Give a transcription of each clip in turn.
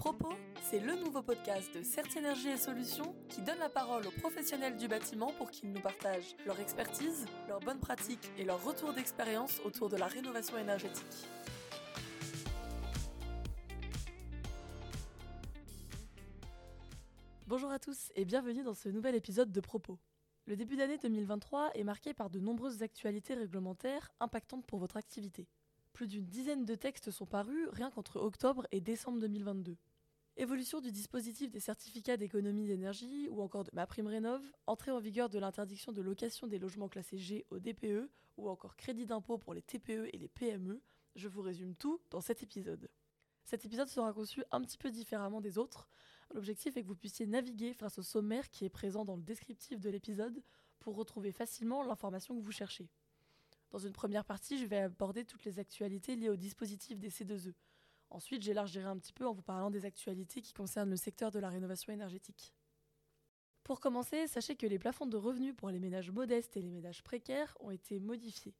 Propos, c'est le nouveau podcast de Certes Énergie et Solutions qui donne la parole aux professionnels du bâtiment pour qu'ils nous partagent leur expertise, leurs bonnes pratiques et leur retour d'expérience autour de la rénovation énergétique. Bonjour à tous et bienvenue dans ce nouvel épisode de Propos. Le début d'année 2023 est marqué par de nombreuses actualités réglementaires impactantes pour votre activité. Plus d'une dizaine de textes sont parus rien qu'entre octobre et décembre 2022. Évolution du dispositif des certificats d'économie d'énergie ou encore de ma prime rénov, entrée en vigueur de l'interdiction de location des logements classés G au DPE ou encore crédit d'impôt pour les TPE et les PME, je vous résume tout dans cet épisode. Cet épisode sera conçu un petit peu différemment des autres. L'objectif est que vous puissiez naviguer face au sommaire qui est présent dans le descriptif de l'épisode pour retrouver facilement l'information que vous cherchez. Dans une première partie, je vais aborder toutes les actualités liées au dispositif des C2E. Ensuite, j'élargirai un petit peu en vous parlant des actualités qui concernent le secteur de la rénovation énergétique. Pour commencer, sachez que les plafonds de revenus pour les ménages modestes et les ménages précaires ont été modifiés.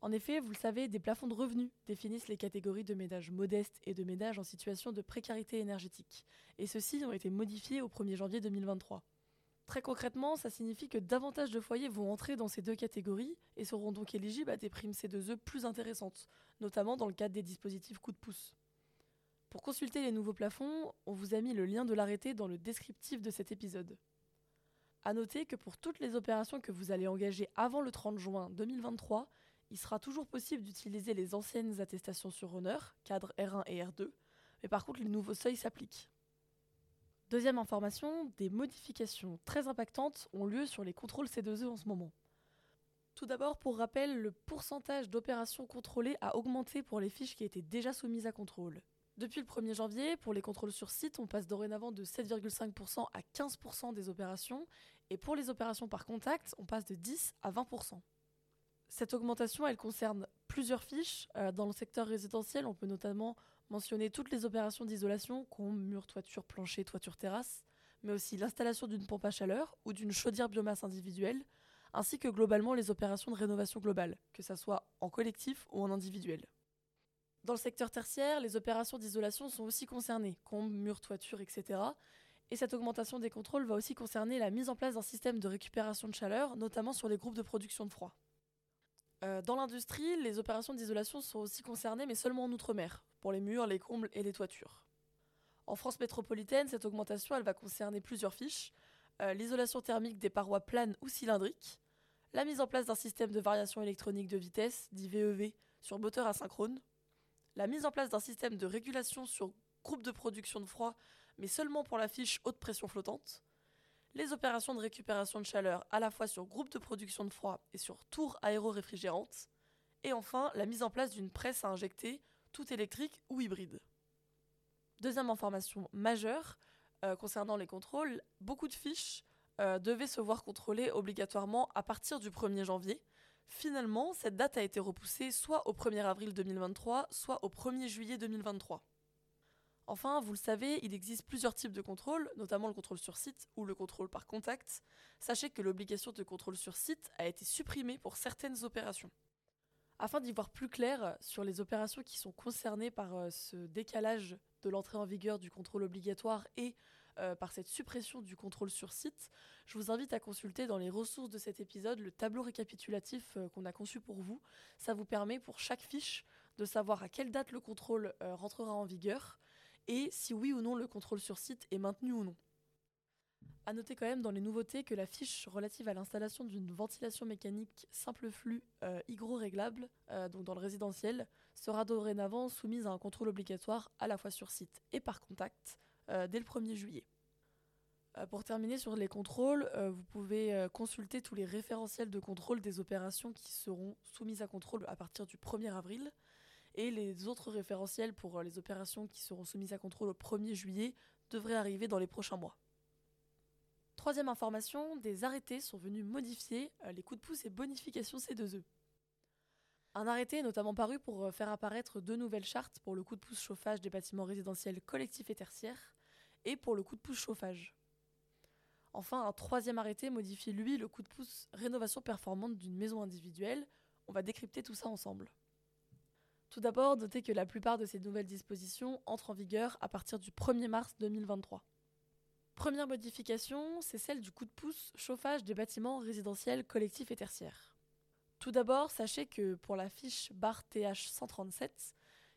En effet, vous le savez, des plafonds de revenus définissent les catégories de ménages modestes et de ménages en situation de précarité énergétique, et ceux-ci ont été modifiés au 1er janvier 2023. Très concrètement, ça signifie que davantage de foyers vont entrer dans ces deux catégories et seront donc éligibles à des primes C2E plus intéressantes, notamment dans le cadre des dispositifs coup de pouce. Pour consulter les nouveaux plafonds, on vous a mis le lien de l'arrêté dans le descriptif de cet épisode. A noter que pour toutes les opérations que vous allez engager avant le 30 juin 2023, il sera toujours possible d'utiliser les anciennes attestations sur honneur, cadre R1 et R2, mais par contre les nouveaux seuils s'appliquent. Deuxième information, des modifications très impactantes ont lieu sur les contrôles C2E en ce moment. Tout d'abord, pour rappel, le pourcentage d'opérations contrôlées a augmenté pour les fiches qui étaient déjà soumises à contrôle. Depuis le 1er janvier, pour les contrôles sur site, on passe dorénavant de 7,5% à 15% des opérations, et pour les opérations par contact, on passe de 10 à 20%. Cette augmentation, elle concerne plusieurs fiches. Euh, dans le secteur résidentiel, on peut notamment mentionner toutes les opérations d'isolation, comme mur, toiture, plancher, toiture, terrasse, mais aussi l'installation d'une pompe à chaleur ou d'une chaudière biomasse individuelle, ainsi que globalement les opérations de rénovation globale, que ce soit en collectif ou en individuel. Dans le secteur tertiaire, les opérations d'isolation sont aussi concernées, comme mur, toiture, etc. Et cette augmentation des contrôles va aussi concerner la mise en place d'un système de récupération de chaleur, notamment sur les groupes de production de froid. Euh, dans l'industrie, les opérations d'isolation sont aussi concernées, mais seulement en outre-mer, pour les murs, les combles et les toitures. En France métropolitaine, cette augmentation elle va concerner plusieurs fiches euh, l'isolation thermique des parois planes ou cylindriques, la mise en place d'un système de variation électronique de vitesse, dit VEV, sur moteur asynchrone, la mise en place d'un système de régulation sur groupe de production de froid, mais seulement pour la fiche haute pression flottante, les opérations de récupération de chaleur à la fois sur groupe de production de froid et sur tour aéro-réfrigérante, et enfin la mise en place d'une presse à injecter, toute électrique ou hybride. Deuxième information majeure euh, concernant les contrôles, beaucoup de fiches euh, devaient se voir contrôlées obligatoirement à partir du 1er janvier. Finalement, cette date a été repoussée soit au 1er avril 2023, soit au 1er juillet 2023. Enfin, vous le savez, il existe plusieurs types de contrôles, notamment le contrôle sur site ou le contrôle par contact. Sachez que l'obligation de contrôle sur site a été supprimée pour certaines opérations. Afin d'y voir plus clair sur les opérations qui sont concernées par euh, ce décalage de l'entrée en vigueur du contrôle obligatoire et euh, par cette suppression du contrôle sur site, je vous invite à consulter dans les ressources de cet épisode le tableau récapitulatif euh, qu'on a conçu pour vous. Ça vous permet pour chaque fiche de savoir à quelle date le contrôle rentrera en vigueur et si oui ou non le contrôle sur site est maintenu ou non. A noter quand même dans les nouveautés que la fiche relative à l'installation d'une ventilation mécanique simple flux euh, hygro-réglable, euh, donc dans le résidentiel, sera dorénavant soumise à un contrôle obligatoire à la fois sur site et par contact euh, dès le 1er juillet. pour terminer sur les contrôles, vous pouvez consulter tous les référentiels de contrôle des opérations qui seront soumises à contrôle à partir du 1er avril et les autres référentiels pour euh, les opérations qui seront soumises à contrôle au 1er juillet devraient arriver dans les prochains mois. Troisième information, des arrêtés sont venus modifier euh, les coups de pouce et bonifications C2E. Un arrêté est notamment paru pour euh, faire apparaître deux nouvelles chartes pour le coup de pouce chauffage des bâtiments résidentiels collectifs et tertiaires et pour le coup de pouce chauffage. Enfin, un troisième arrêté modifie lui le coup de pouce rénovation performante d'une maison individuelle. On va décrypter tout ça ensemble. Tout d'abord, notez que la plupart de ces nouvelles dispositions entrent en vigueur à partir du 1er mars 2023. Première modification, c'est celle du coup de pouce chauffage des bâtiments résidentiels collectifs et tertiaires. Tout d'abord, sachez que pour la fiche barre TH 137,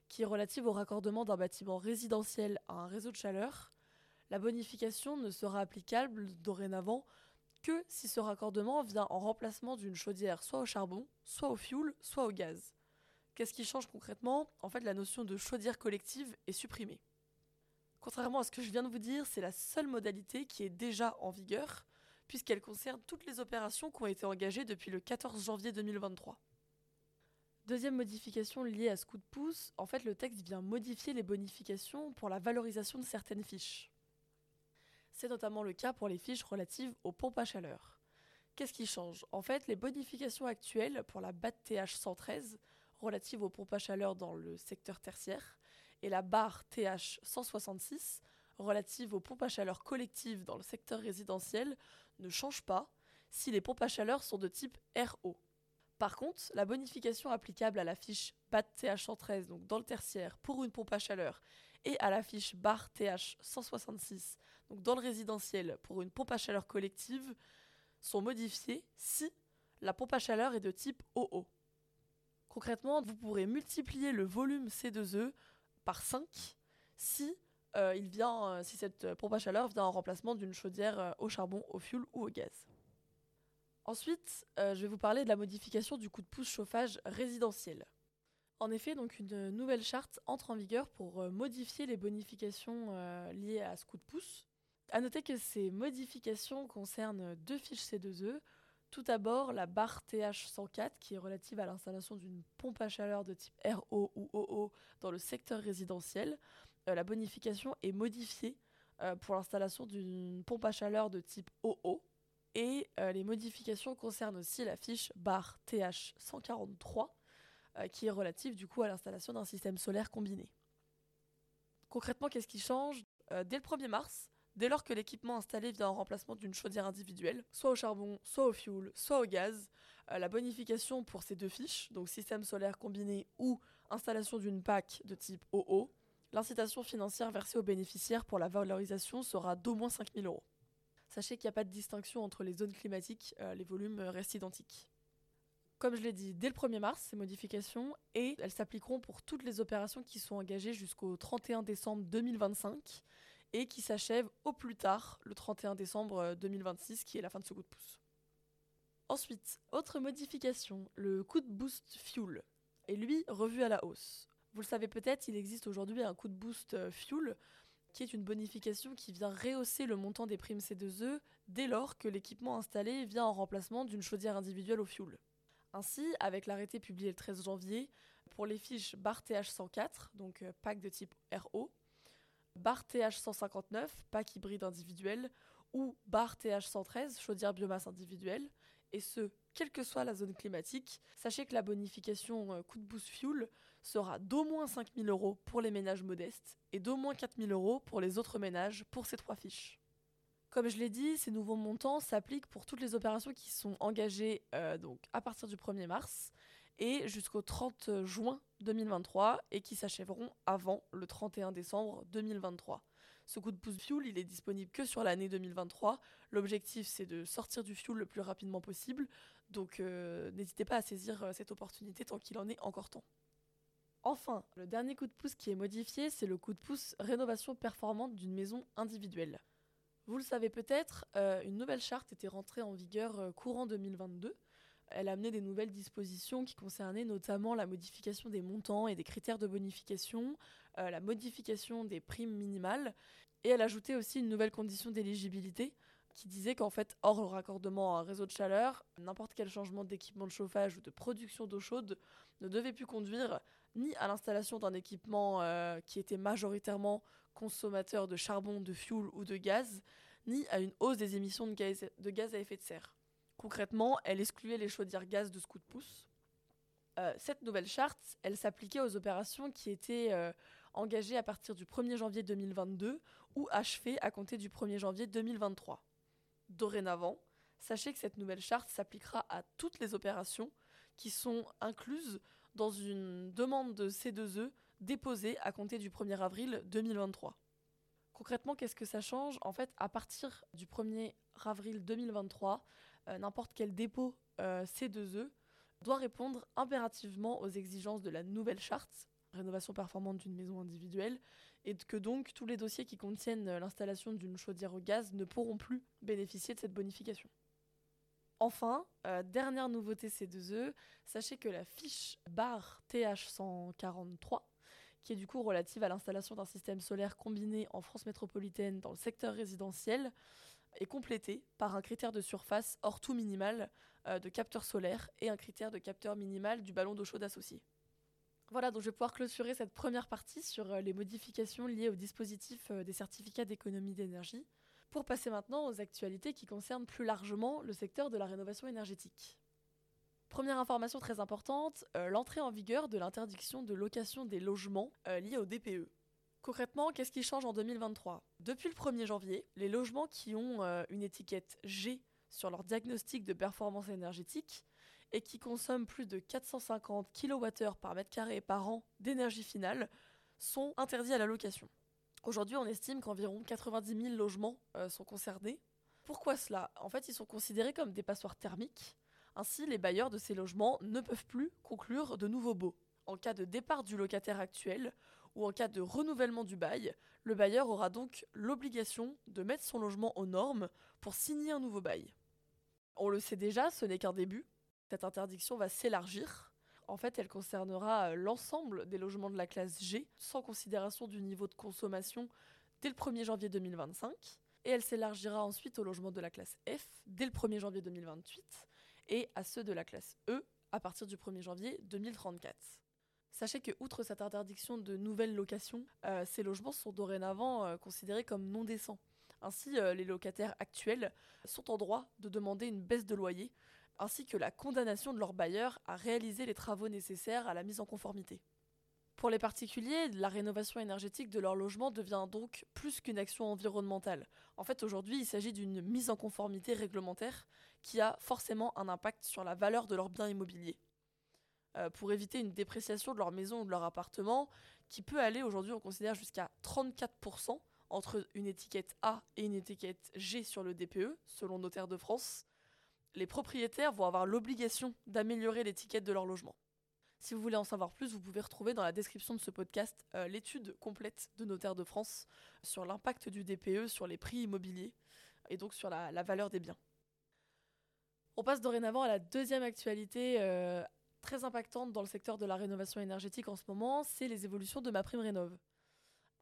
qui est relative au raccordement d'un bâtiment résidentiel à un réseau de chaleur, la bonification ne sera applicable dorénavant que si ce raccordement vient en remplacement d'une chaudière soit au charbon, soit au fioul, soit au gaz. Qu'est-ce qui change concrètement? En fait, la notion de chaudière collective est supprimée. Contrairement à ce que je viens de vous dire, c'est la seule modalité qui est déjà en vigueur, puisqu'elle concerne toutes les opérations qui ont été engagées depuis le 14 janvier 2023. Deuxième modification liée à ce coup de pouce, en fait le texte vient modifier les bonifications pour la valorisation de certaines fiches. C'est notamment le cas pour les fiches relatives aux pompes à chaleur. Qu'est-ce qui change? En fait, les bonifications actuelles pour la BAT TH 113 relative aux pompes à chaleur dans le secteur tertiaire et la barre TH 166 relative aux pompes à chaleur collectives dans le secteur résidentiel ne changent pas si les pompes à chaleur sont de type RO. Par contre, la bonification applicable à la fiche BAT TH 113 donc dans le tertiaire pour une pompe à chaleur et à la fiche barre TH 166 donc dans le résidentiel pour une pompe à chaleur collective sont modifiées si la pompe à chaleur est de type OO. Concrètement, vous pourrez multiplier le volume C2E par 5 si, euh, il vient, euh, si cette pompe à chaleur vient en remplacement d'une chaudière euh, au charbon, au fioul ou au gaz. Ensuite, je vais vous parler de la modification du coup de pouce chauffage résidentiel. En effet, donc une nouvelle charte entre en vigueur pour modifier les bonifications liées à ce coup de pouce. A noter que ces modifications concernent deux fiches C2E. Tout d'abord, la barre TH104 qui est relative à l'installation d'une pompe à chaleur de type RO ou OO dans le secteur résidentiel. Euh, la bonification est modifiée euh, pour l'installation d'une pompe à chaleur de type OO. Et euh, les modifications concernent aussi la fiche barre TH143 qui est relative du coup à l'installation d'un système solaire combiné. Concrètement, qu'est-ce qui change? Dès le 1er mars, dès lors que l'équipement installé vient en remplacement d'une chaudière individuelle, soit au charbon, soit au fioul, soit au gaz, euh, la bonification pour ces deux fiches, donc système solaire combiné ou installation d'une PAC de type OO, l'incitation financière versée aux bénéficiaires pour la valorisation sera d'au moins 5 000 euros. Sachez qu'il n'y a pas de distinction entre les zones climatiques, euh, les volumes restent identiques. Comme je l'ai dit, dès le 1er mars, ces modifications, et elles s'appliqueront pour toutes les opérations qui sont engagées jusqu'au 31 décembre 2025 et qui s'achève au plus tard le 31 décembre 2026, euh, qui est la fin de ce coup de pouce. Ensuite, autre modification, le coup de boost fuel est lui revu à la hausse. Vous le savez peut-être, il existe aujourd'hui un coup de boost euh, fuel qui est une bonification qui vient rehausser le montant des primes C2E dès lors que l'équipement installé vient en remplacement d'une chaudière individuelle au fuel. Ainsi, avec l'arrêté publié le 13 janvier, pour les fiches BAR TH104, donc euh, pack de type RO, bar TH159, pack hybride individuel, ou bar TH113, chaudière biomasse individuelle, et ce, quelle que soit la zone climatique, sachez que la bonification euh, coup de boost fuel sera d'au moins 5 000 euros pour les ménages modestes et d'au moins 4 000 euros pour les autres ménages pour ces trois fiches. Comme je l'ai dit, ces nouveaux montants s'appliquent pour toutes les opérations qui sont engagées euh, à partir du 1er mars et jusqu'au 30 juin 2023 et qui s'achèveront avant le 31 décembre 2023. Ce coup de pouce fuel, il est disponible que sur l'année 2023. L'objectif, c'est de sortir du fuel le plus rapidement possible. Donc euh, n'hésitez pas à saisir euh, cette opportunité tant qu'il en est encore temps. Enfin, le dernier coup de pouce qui est modifié, c'est le coup de pouce rénovation performante d'une maison individuelle. Vous le savez peut-être, euh, une nouvelle charte était rentrée en vigueur courant 2022 elle a amené des nouvelles dispositions qui concernaient notamment la modification des montants et des critères de bonification, euh, la modification des primes minimales, et elle ajoutait aussi une nouvelle condition d'éligibilité qui disait qu'en fait, hors le raccordement à un réseau de chaleur, n'importe quel changement d'équipement de chauffage ou de production d'eau chaude ne devait plus conduire ni à l'installation d'un équipement euh, qui était majoritairement consommateur de charbon, de fioul ou de gaz, ni à une hausse des émissions de gaz à effet de serre. Concrètement, elle excluait les chaudières gaz de ce coup de pouce. Euh, cette nouvelle charte, elle s'appliquait aux opérations qui étaient euh, engagées à partir du 1er janvier 2022 ou achevées à compter du 1er janvier 2023. Dorénavant, sachez que cette nouvelle charte s'appliquera à toutes les opérations qui sont incluses dans une demande de C2E déposée à compter du 1er avril 2023. Concrètement, qu'est-ce que ça change? En fait, à partir du 1er avril 2023, euh, n'importe quel dépôt euh, C2E doit répondre impérativement aux exigences de la nouvelle charte, rénovation performante d'une maison individuelle, et que donc tous les dossiers qui contiennent l'installation d'une chaudière au gaz ne pourront plus bénéficier de cette bonification. Enfin, euh, dernière nouveauté C2E, sachez que la fiche barre TH143 qui est du coup relative à l'installation d'un système solaire combiné en France métropolitaine dans le secteur résidentiel, est complétée par un critère de surface hors tout minimal euh, de capteur solaire et un critère de capteur minimal du ballon d'eau chaude associé. Voilà, donc je vais pouvoir clôturer cette première partie sur euh, les modifications liées au dispositif euh, des certificats d'économie d'énergie, pour passer maintenant aux actualités qui concernent plus largement le secteur de la rénovation énergétique. Première information très importante, euh, l'entrée en vigueur de l'interdiction de location des logements euh, liés au DPE. Concrètement, qu'est-ce qui change en 2023 Depuis le 1er janvier, les logements qui ont euh, une étiquette G sur leur diagnostic de performance énergétique et qui consomment plus de 450 kWh par mètre carré par an d'énergie finale sont interdits à la location. Aujourd'hui, on estime qu'environ 90 000 logements sont concernés. Pourquoi cela? En fait, ils sont considérés comme des passoires thermiques ainsi, les bailleurs de ces logements ne peuvent plus conclure de nouveaux baux. En cas de départ du locataire actuel ou en cas de renouvellement du bail, le bailleur aura donc l'obligation de mettre son logement aux normes pour signer un nouveau bail. On le sait déjà, ce n'est qu'un début. Cette interdiction va s'élargir. En fait, elle concernera l'ensemble des logements de la classe G, sans considération du niveau de consommation, dès le 1er janvier 2025. Et elle s'élargira ensuite aux logements de la classe F dès le 1er janvier 2028 et à ceux de la classe E à partir du 1er janvier 2034. Sachez que, outre cette interdiction de nouvelles locations, euh, ces logements sont dorénavant euh, considérés comme non décents. Ainsi, euh, les locataires actuels sont en droit de demander une baisse de loyer, ainsi que la condamnation de leur bailleur à réaliser les travaux nécessaires à la mise en conformité. Pour les particuliers, la rénovation énergétique de leur logement devient donc plus qu'une action environnementale. En fait, aujourd'hui, il s'agit d'une mise en conformité réglementaire qui a forcément un impact sur la valeur de leurs biens immobiliers. Euh, pour éviter une dépréciation de leur maison ou de leur appartement, qui peut aller aujourd'hui, on considère jusqu'à 34% entre une étiquette A et une étiquette G sur le DPE, selon Notaire de France, les propriétaires vont avoir l'obligation d'améliorer l'étiquette de leur logement. Si vous voulez en savoir plus, vous pouvez retrouver dans la description de ce podcast euh, l'étude complète de Notaire de France sur l'impact du DPE sur les prix immobiliers et donc sur la, valeur des biens. On passe dorénavant à la deuxième actualité euh, très impactante dans le secteur de la rénovation énergétique en ce moment, c'est les évolutions de ma prime rénov.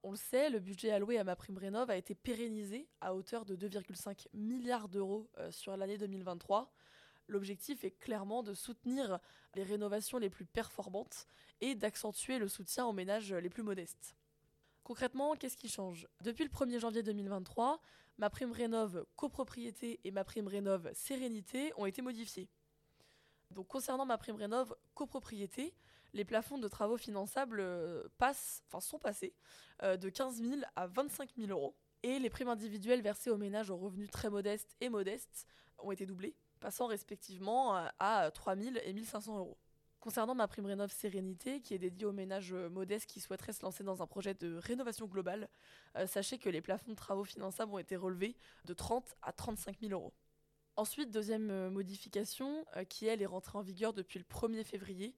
On le sait, le budget alloué à ma prime rénov a été pérennisé à hauteur de 2,5 milliards d'euros euh, sur l'année 2023 L'objectif est clairement de soutenir les rénovations les plus performantes et d'accentuer le soutien aux ménages les plus modestes. Concrètement, qu'est-ce qui change? Depuis le 1er janvier 2023, ma prime rénov copropriété et ma prime rénov sérénité ont été modifiées. Donc concernant ma prime rénov copropriété, les plafonds de travaux finançables euh, passent, enfin sont passés euh, de 15 000 à 25 000 euros. Et les primes individuelles versées aux ménages aux revenus très modestes et modestes ont été doublées passant respectivement à 3000 et 1500 euros. Concernant ma prime rénov Sérénité, qui est dédiée aux ménages euh, modestes qui souhaiteraient se lancer dans un projet de rénovation globale, euh, sachez que les plafonds de travaux finançables ont été relevés de 30 à 35 000 euros. Ensuite, deuxième euh, modification, qui elle est rentrée en vigueur depuis le 1er février,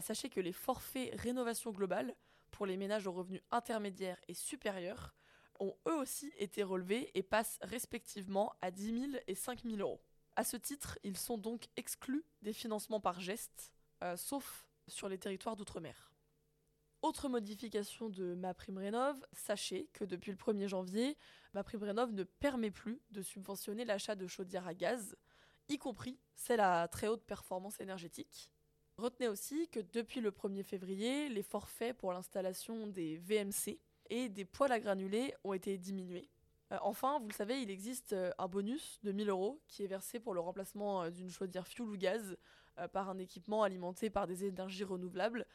sachez que les forfaits rénovation globale pour les ménages aux revenus intermédiaires et supérieurs ont eux aussi été relevés et passent respectivement à 10 000 et 5 000 euros. À ce titre, ils sont donc exclus des financements par geste, euh, sauf sur les territoires d'outre-mer. Autre modification de ma prime rénov, sachez que depuis le 1er janvier, ma prime rénov ne permet plus de subventionner l'achat de chaudières à gaz, y compris celles à très haute performance énergétique. Retenez aussi que depuis le 1er février, les forfaits pour l'installation des VMC et des poêles à granulés ont été diminués. Euh, enfin, vous le savez, il existe euh, un bonus de 1000 euros qui est versé pour le remplacement d'une chaudière fuel ou gaz par un équipement alimenté par des énergies renouvelables.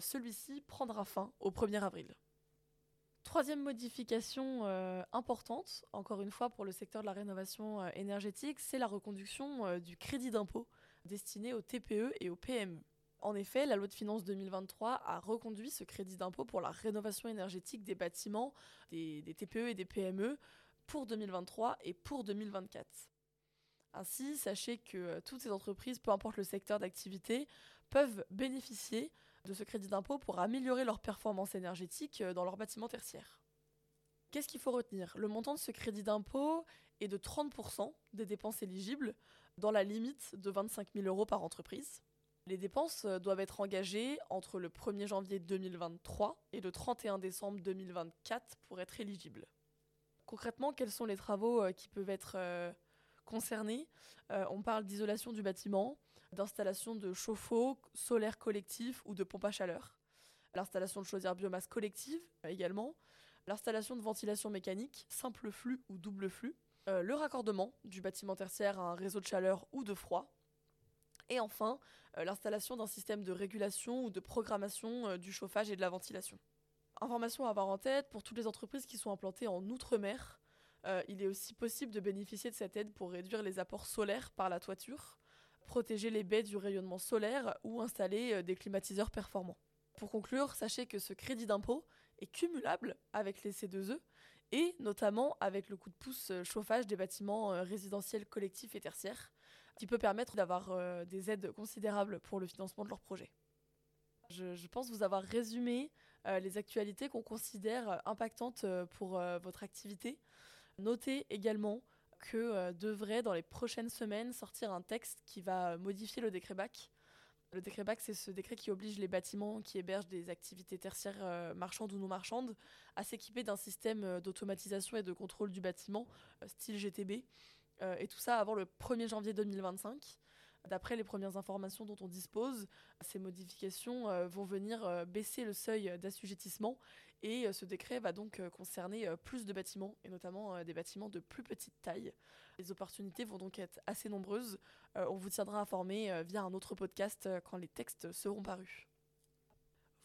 Celui-ci prendra fin au 1er avril. Troisième modification importante, encore une fois pour le secteur de la rénovation énergétique, c'est la reconduction du crédit d'impôt destiné aux TPE et aux PME. En effet, la loi de finances 2023 a reconduit ce crédit d'impôt pour la rénovation énergétique des bâtiments, des, des TPE et des PME pour 2023 et pour 2024. Ainsi, sachez que euh, toutes ces entreprises, peu importe le secteur d'activité, peuvent bénéficier de ce crédit d'impôt pour améliorer leur performance énergétique euh, dans leurs bâtiments tertiaires. Qu'est-ce qu'il faut retenir? Le montant de ce crédit d'impôt est de 30% des dépenses éligibles, dans la limite de 25 000 euros par entreprise. Les dépenses euh, doivent être engagées entre le 1er janvier 2023 et le 31 décembre 2024 pour être éligibles. Concrètement, quels sont les travaux qui peuvent être euh, concernés On parle d'isolation du bâtiment, d'installation de chauffe-eau, solaire collectif ou de pompe à chaleur, l'installation de chaudière biomasse collective également, l'installation de ventilation mécanique, simple flux ou double flux, le raccordement du bâtiment tertiaire à un réseau de chaleur ou de froid, et enfin, euh, l'installation d'un système de régulation ou de programmation euh, du chauffage et de la ventilation. Information à avoir en tête, pour toutes les entreprises qui sont implantées en Outre-mer, euh, il est aussi possible de bénéficier de cette aide pour réduire les apports solaires par la toiture, protéger les baies du rayonnement solaire ou installer des climatiseurs performants. Pour conclure, sachez que ce crédit d'impôt est cumulable avec les C2E et notamment avec le coup de pouce chauffage des bâtiments résidentiels collectifs et tertiaires qui peut permettre d'avoir euh, des aides considérables pour le financement de leur projet. Je, pense vous avoir résumé euh, les actualités qu'on considère impactantes euh, pour votre activité. Notez également que devrait dans les prochaines semaines sortir un texte qui va modifier le décret BAC. Le décret BAC, c'est ce décret qui oblige les bâtiments qui hébergent des activités tertiaires marchandes ou non marchandes à s'équiper d'un système d'automatisation et de contrôle du bâtiment, style GTB, euh, et tout ça avant le 1er janvier 2025. D'après les premières informations dont on dispose, ces modifications euh, vont venir euh, baisser le seuil d'assujettissement et ce décret va donc concerner plus de bâtiments et notamment des bâtiments de plus petite taille. Les opportunités vont donc être assez nombreuses. on vous tiendra informé via un autre podcast quand les textes seront parus.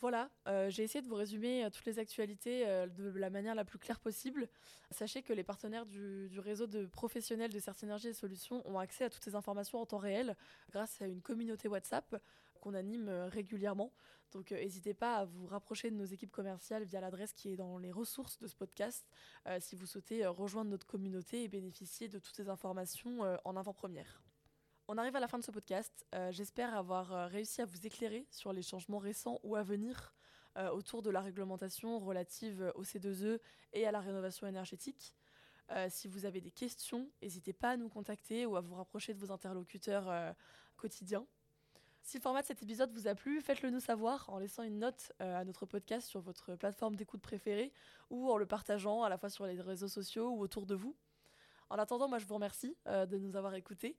Voilà, euh, j'ai essayé de vous résumer euh, toutes les actualités euh, de la manière la plus claire possible. Sachez que les partenaires du, réseau de professionnels de Certinergie et Solutions ont accès à toutes ces informations en temps réel grâce à une communauté WhatsApp qu'on anime régulièrement. Donc n'hésitez pas à vous rapprocher de nos équipes commerciales via l'adresse qui est dans les ressources de ce podcast si vous souhaitez rejoindre notre communauté et bénéficier de toutes ces informations en avant-première. On arrive à la fin de ce podcast. Euh, j'espère avoir euh, réussi à vous éclairer sur les changements récents ou à venir euh, autour de la réglementation relative au C2E et à la rénovation énergétique. si vous avez des questions, n'hésitez pas à nous contacter ou à vous rapprocher de vos interlocuteurs quotidiens. Si le format de cet épisode vous a plu, faites-le nous savoir en laissant une note à notre podcast sur votre plateforme d'écoute préférée ou en le partageant à la fois sur les réseaux sociaux ou autour de vous. En attendant, moi je vous remercie euh, de nous avoir écoutés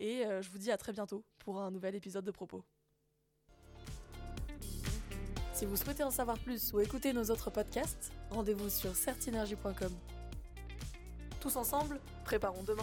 et euh, je vous dis à très bientôt pour un nouvel épisode de Propos. Si vous souhaitez en savoir plus ou écouter nos autres podcasts, rendez-vous sur certinergie.com. Tous ensemble, préparons demain.